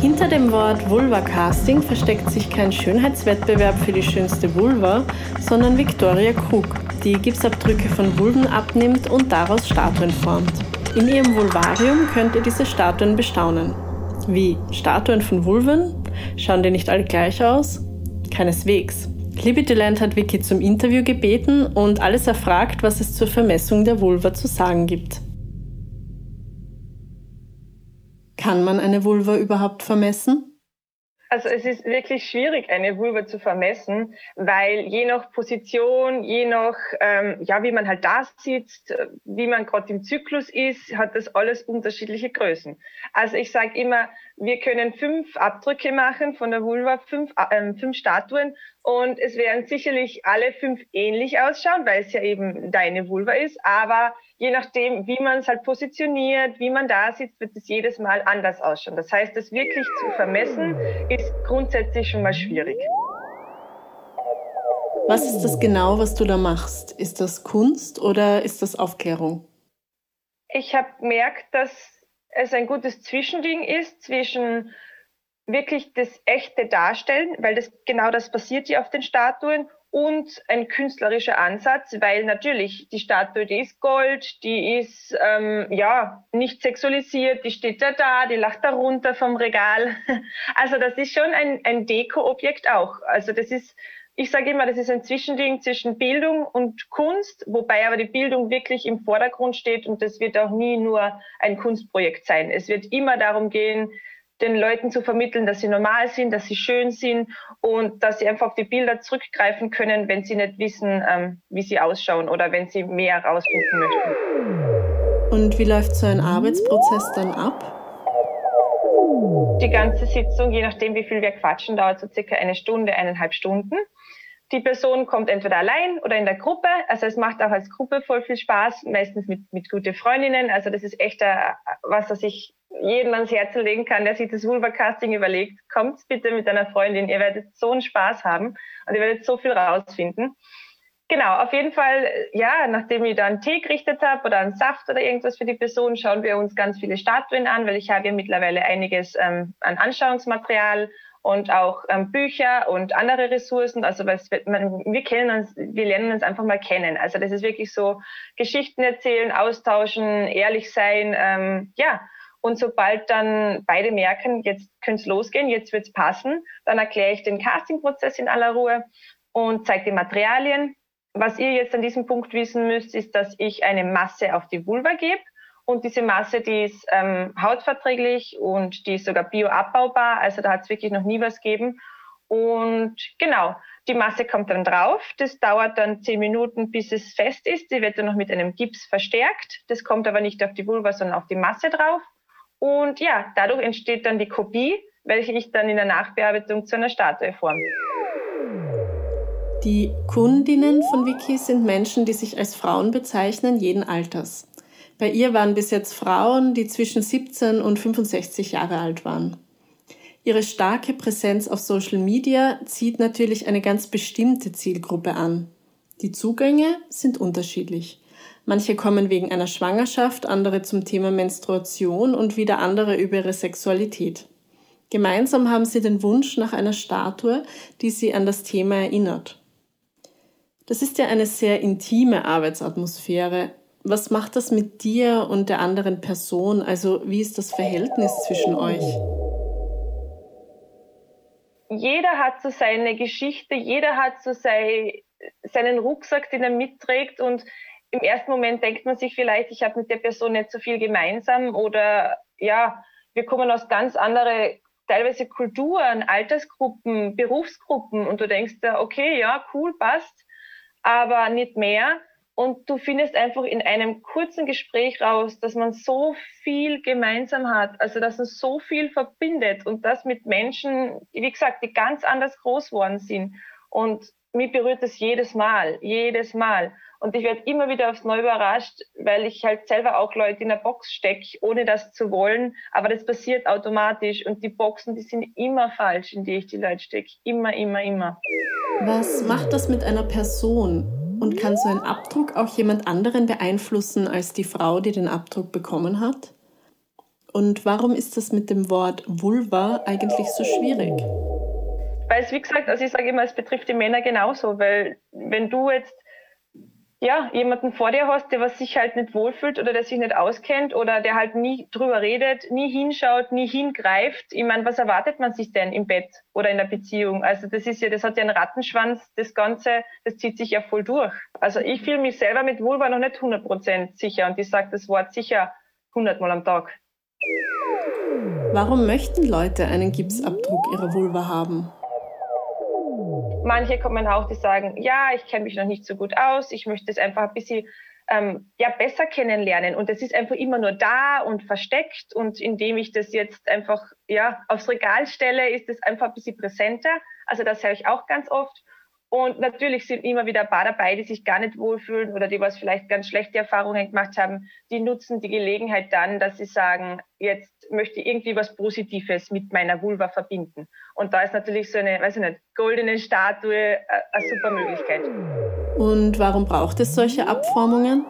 Hinter dem Wort Vulva-Casting versteckt sich kein Schönheitswettbewerb für die schönste Vulva, sondern Victoria Krug, die Gipsabdrücke von Vulven abnimmt und daraus Statuen formt. In ihrem Vulvarium könnt ihr diese Statuen bestaunen. Wie Statuen von Vulven? Schauen die nicht alle gleich aus? Keineswegs. Libidoland hat Vicky zum Interview gebeten und alles erfragt, was es zur Vermessung der Vulva zu sagen gibt. Kann man eine Vulva überhaupt vermessen? Also es ist wirklich schwierig, eine Vulva zu vermessen, weil je nach Position, je nach, ähm, ja, wie man halt da sitzt, wie man gerade im Zyklus ist, hat das alles unterschiedliche Größen. Also ich sage immer, wir können fünf Abdrücke machen von der Vulva, fünf, äh, fünf Statuen und es werden sicherlich alle fünf ähnlich ausschauen, weil es ja eben deine Vulva ist. Aber je nachdem, wie man es halt positioniert, wie man da sitzt, wird es jedes Mal anders ausschauen. Das heißt, das wirklich zu vermessen, ist grundsätzlich schon mal schwierig. Was ist das genau, was du da machst? Ist das Kunst oder ist das Aufklärung? Ich habe gemerkt, dass es ein gutes Zwischending ist zwischen wirklich das echte Darstellen, weil das genau das passiert hier auf den Statuen und ein künstlerischer Ansatz, weil natürlich die Statue, ist Gold, die ist ähm, ja nicht sexualisiert, die steht da da, die lacht da runter vom Regal. Also das ist schon ein, ein Deko-Objekt auch. Also das ist, ich sage immer, das ist ein Zwischending zwischen Bildung und Kunst, wobei aber die Bildung wirklich im Vordergrund steht und das wird auch nie nur ein Kunstprojekt sein. Es wird immer darum gehen, den Leuten zu vermitteln, dass sie normal sind, dass sie schön sind und dass sie einfach auf die Bilder zurückgreifen können, wenn sie nicht wissen, ähm, wie sie ausschauen oder wenn sie mehr herausfinden möchten. Und wie läuft so ein Arbeitsprozess dann ab? Die ganze Sitzung, je nachdem, wie viel wir quatschen, dauert so circa eine Stunde, eineinhalb Stunden. Die Person kommt entweder allein oder in der Gruppe. Also es macht auch als Gruppe voll viel Spaß, meistens mit, mit gute Freundinnen. Also das ist echt äh, was, was ich jedem ans Herz legen kann, der sich das Vulva-Casting überlegt. Kommt bitte mit einer Freundin. Ihr werdet so einen Spaß haben und ihr werdet so viel rausfinden. Genau, auf jeden Fall, ja, nachdem ich da einen Tee gerichtet habe oder einen Saft oder irgendwas für die Person, schauen wir uns ganz viele Statuen an, weil ich habe ja mittlerweile einiges ähm, an Anschauungsmaterial und auch ähm, Bücher und andere Ressourcen. Also weil man, wir kennen uns, wir lernen uns einfach mal kennen. Also das ist wirklich so Geschichten erzählen, austauschen, ehrlich sein, ähm, ja. Und sobald dann beide merken, jetzt könnte es losgehen, jetzt wird es passen, dann erkläre ich den Castingprozess in aller Ruhe und zeige die Materialien. Was ihr jetzt an diesem Punkt wissen müsst, ist, dass ich eine Masse auf die Vulva gebe und diese Masse, die ist ähm, hautverträglich und die ist sogar bioabbaubar. Also da hat es wirklich noch nie was gegeben. Und genau, die Masse kommt dann drauf. Das dauert dann zehn Minuten, bis es fest ist. Die wird dann noch mit einem Gips verstärkt. Das kommt aber nicht auf die Vulva, sondern auf die Masse drauf. Und ja, dadurch entsteht dann die Kopie, welche ich dann in der Nachbearbeitung zu einer Statue forme. Die Kundinnen von Wiki sind Menschen, die sich als Frauen bezeichnen, jeden Alters. Bei ihr waren bis jetzt Frauen, die zwischen 17 und 65 Jahre alt waren. Ihre starke Präsenz auf Social Media zieht natürlich eine ganz bestimmte Zielgruppe an. Die Zugänge sind unterschiedlich. Manche kommen wegen einer Schwangerschaft, andere zum Thema Menstruation und wieder andere über ihre Sexualität. Gemeinsam haben sie den Wunsch nach einer Statue, die sie an das Thema erinnert. Das ist ja eine sehr intime Arbeitsatmosphäre, was macht das mit dir und der anderen Person? Also wie ist das Verhältnis zwischen euch? Jeder hat so seine Geschichte, jeder hat so sei, seinen Rucksack, den er mitträgt und im ersten Moment denkt man sich vielleicht, ich habe mit der Person nicht so viel gemeinsam oder ja, wir kommen aus ganz andere teilweise Kulturen, Altersgruppen, Berufsgruppen und du denkst da, okay, ja, cool, passt, aber nicht mehr und du findest einfach in einem kurzen Gespräch raus, dass man so viel gemeinsam hat, also dass es so viel verbindet und das mit Menschen, wie gesagt, die ganz anders groß worden sind. Und mich berührt das jedes Mal, jedes Mal. Und ich werde immer wieder aufs Neue überrascht, weil ich halt selber auch Leute in der Box stecke, ohne das zu wollen. Aber das passiert automatisch. Und die Boxen, die sind immer falsch, in die ich die Leute stecke. Immer, immer, immer. Was macht das mit einer Person? Und kann so ein Abdruck auch jemand anderen beeinflussen als die Frau, die den Abdruck bekommen hat? Und warum ist das mit dem Wort Vulva eigentlich so schwierig? Weil es, wie gesagt, also ich sage immer, es betrifft die Männer genauso, weil wenn du jetzt ja, jemanden vor dir hast, der was sich halt nicht wohlfühlt oder der sich nicht auskennt oder der halt nie drüber redet, nie hinschaut, nie hingreift. Ich meine, was erwartet man sich denn im Bett oder in der Beziehung? Also das ist ja, das hat ja einen Rattenschwanz, das Ganze, das zieht sich ja voll durch. Also ich fühle mich selber mit Vulva noch nicht 100% sicher und ich sage das Wort sicher 100 Mal am Tag. Warum möchten Leute einen Gipsabdruck ihrer Vulva haben? Manche kommen auch, die sagen, ja, ich kenne mich noch nicht so gut aus, ich möchte es einfach ein bisschen ähm, ja, besser kennenlernen. Und es ist einfach immer nur da und versteckt. Und indem ich das jetzt einfach ja, aufs Regal stelle, ist es einfach ein bisschen präsenter. Also das höre ich auch ganz oft. Und natürlich sind immer wieder ein paar dabei, die sich gar nicht wohlfühlen oder die was vielleicht ganz schlechte Erfahrungen gemacht haben. Die nutzen die Gelegenheit dann, dass sie sagen, jetzt möchte ich irgendwie was Positives mit meiner Vulva verbinden. Und da ist natürlich so eine, weiß ich nicht, goldene Statue äh, eine super Möglichkeit. Und warum braucht es solche Abformungen?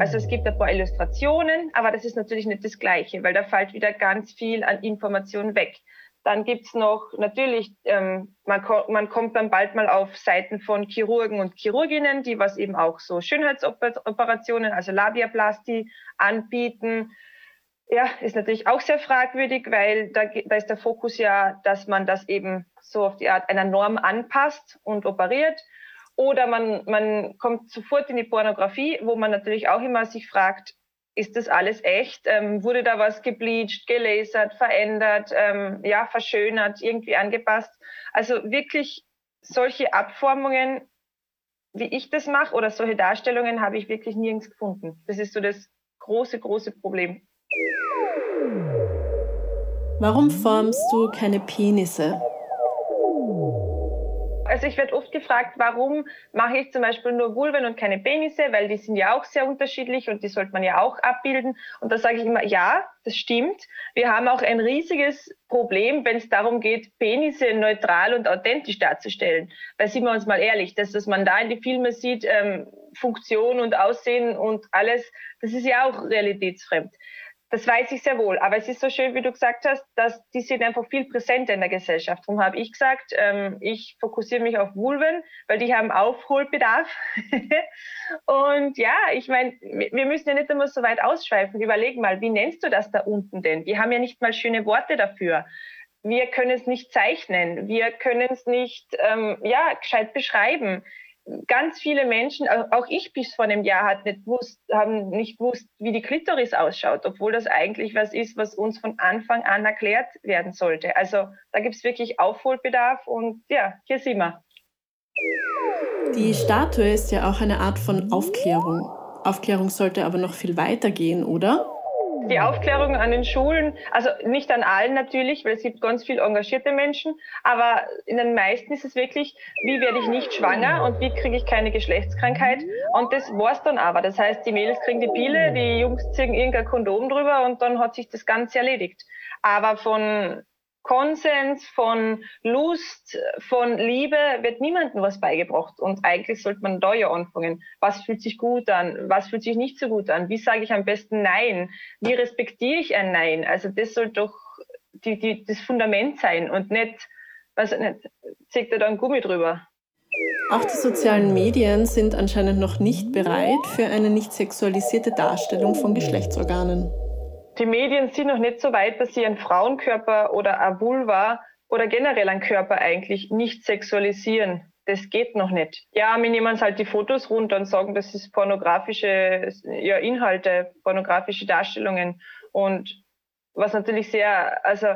Also es gibt ein paar Illustrationen, aber das ist natürlich nicht das Gleiche, weil da fällt wieder ganz viel an Informationen weg. Dann gibt's noch natürlich, ähm, man, ko man kommt dann bald mal auf Seiten von Chirurgen und Chirurginnen, die was eben auch so Schönheitsoperationen, also Labiaplastie anbieten. Ja, ist natürlich auch sehr fragwürdig, weil da, da ist der Fokus ja, dass man das eben so auf die Art einer Norm anpasst und operiert. Oder man, man kommt sofort in die Pornografie, wo man natürlich auch immer sich fragt, ist das alles echt? Ähm, wurde da was gebleached, gelasert, verändert, ähm, ja, verschönert, irgendwie angepasst? Also wirklich solche Abformungen, wie ich das mache, oder solche Darstellungen habe ich wirklich nirgends gefunden. Das ist so das große, große Problem. Warum formst du keine Penisse? Also ich werde oft gefragt, warum mache ich zum Beispiel nur Vulven und keine Penisse, weil die sind ja auch sehr unterschiedlich und die sollte man ja auch abbilden. Und da sage ich immer, ja, das stimmt. Wir haben auch ein riesiges Problem, wenn es darum geht, Penisse neutral und authentisch darzustellen. Weil sind wir uns mal ehrlich, das, was man da in die Filme sieht, ähm, Funktion und Aussehen und alles, das ist ja auch realitätsfremd. Das weiß ich sehr wohl. Aber es ist so schön, wie du gesagt hast, dass die sind einfach viel präsenter in der Gesellschaft. Darum habe ich gesagt, ähm, ich fokussiere mich auf Vulven, weil die haben Aufholbedarf. und ja, ich meine, wir müssen ja nicht immer so weit ausschweifen. Überleg mal, wie nennst du das da unten denn? Die haben ja nicht mal schöne Worte dafür wir können es nicht zeichnen, wir können es nicht ähm, ja gescheit beschreiben ganz viele Menschen, auch ich bis vor einem Jahr hat nicht wusst, haben nicht gewusst, wie die Klitoris ausschaut, obwohl das eigentlich was ist, was uns von Anfang an erklärt werden sollte. Also da gibt es wirklich Aufholbedarf und ja, hier sind wir. Die Statue ist ja auch eine Art von Aufklärung. Aufklärung sollte aber noch viel weiter gehen, oder? Die Aufklärung an den Schulen, also nicht an allen natürlich, weil es gibt ganz viel engagierte Menschen, aber in den meisten ist es wirklich, wie werde ich nicht schwanger und wie kriege ich keine Geschlechtskrankheit und das war's dann aber. Das heißt, die Mädels kriegen die Pille, die Jungs ziehen irgendein Kondom drüber und dann hat sich das Ganze erledigt. Aber von Konsens, von Lust, von Liebe wird niemandem was beigebracht. Und eigentlich sollte man da ja anfangen. Was fühlt sich gut an? Was fühlt sich nicht so gut an? Wie sage ich am besten Nein? Wie respektiere ich ein Nein? Also das soll doch die, die, das Fundament sein und nicht, ich nicht, zieht er da ein Gummi drüber. Auch die sozialen Medien sind anscheinend noch nicht bereit für eine nicht sexualisierte Darstellung von Geschlechtsorganen die Medien sind noch nicht so weit, dass sie einen Frauenkörper oder eine Vulva oder generell einen Körper eigentlich nicht sexualisieren. Das geht noch nicht. Ja, wir nehmen halt die Fotos runter und sagen, das ist pornografische ja, Inhalte, pornografische Darstellungen. Und was natürlich sehr, also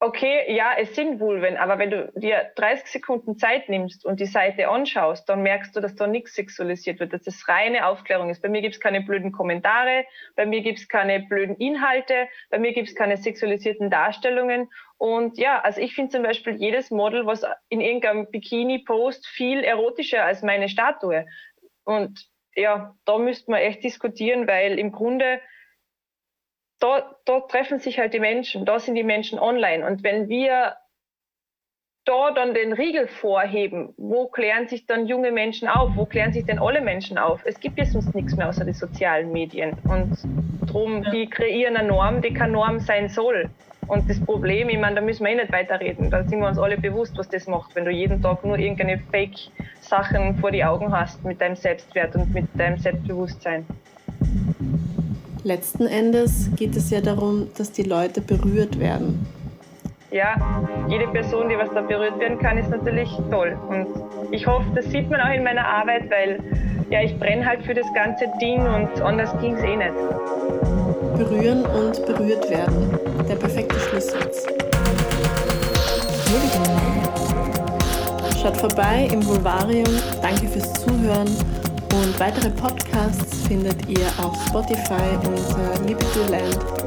okay, ja, es sind Vulven, aber wenn du dir 30 Sekunden Zeit nimmst und die Seite anschaust, dann merkst du, dass da nichts sexualisiert wird, dass das reine Aufklärung ist. Bei mir gibt's keine blöden Kommentare, bei mir gibt's keine blöden Inhalte, bei mir gibt's keine sexualisierten Darstellungen. Und ja, also ich finde zum Beispiel jedes Model, was in irgendeinem Bikini post, viel erotischer als meine Statue. Und ja, da müsste man echt diskutieren, weil im Grunde da, da treffen sich halt die Menschen, da sind die Menschen online. Und wenn wir da dann den Riegel vorheben, wo klären sich dann junge Menschen auf? Wo klären sich denn alle Menschen auf? Es gibt ja sonst nichts mehr außer die sozialen Medien. Und drum, ja. die kreieren eine Norm, die keine Norm sein soll. Und das Problem, ich meine, da müssen wir eh nicht weiterreden. Da sind wir uns alle bewusst, was das macht, wenn du jeden Tag nur irgendeine Fake-Sachen vor die Augen hast mit deinem Selbstwert und mit deinem Selbstbewusstsein. Letzten Endes geht es ja darum, dass die Leute berührt werden. Ja, jede Person, die was da berührt werden kann, ist natürlich toll. Und ich hoffe, das sieht man auch in meiner Arbeit, weil ja, ich brenne halt für das ganze Ding und anders ging es eh nicht. Berühren und berührt werden. Der perfekte Schlusssatz. Schaut vorbei im Vulvarium. Danke fürs Zuhören und weitere Podcasts findet ihr auf Spotify unter Liberty Land.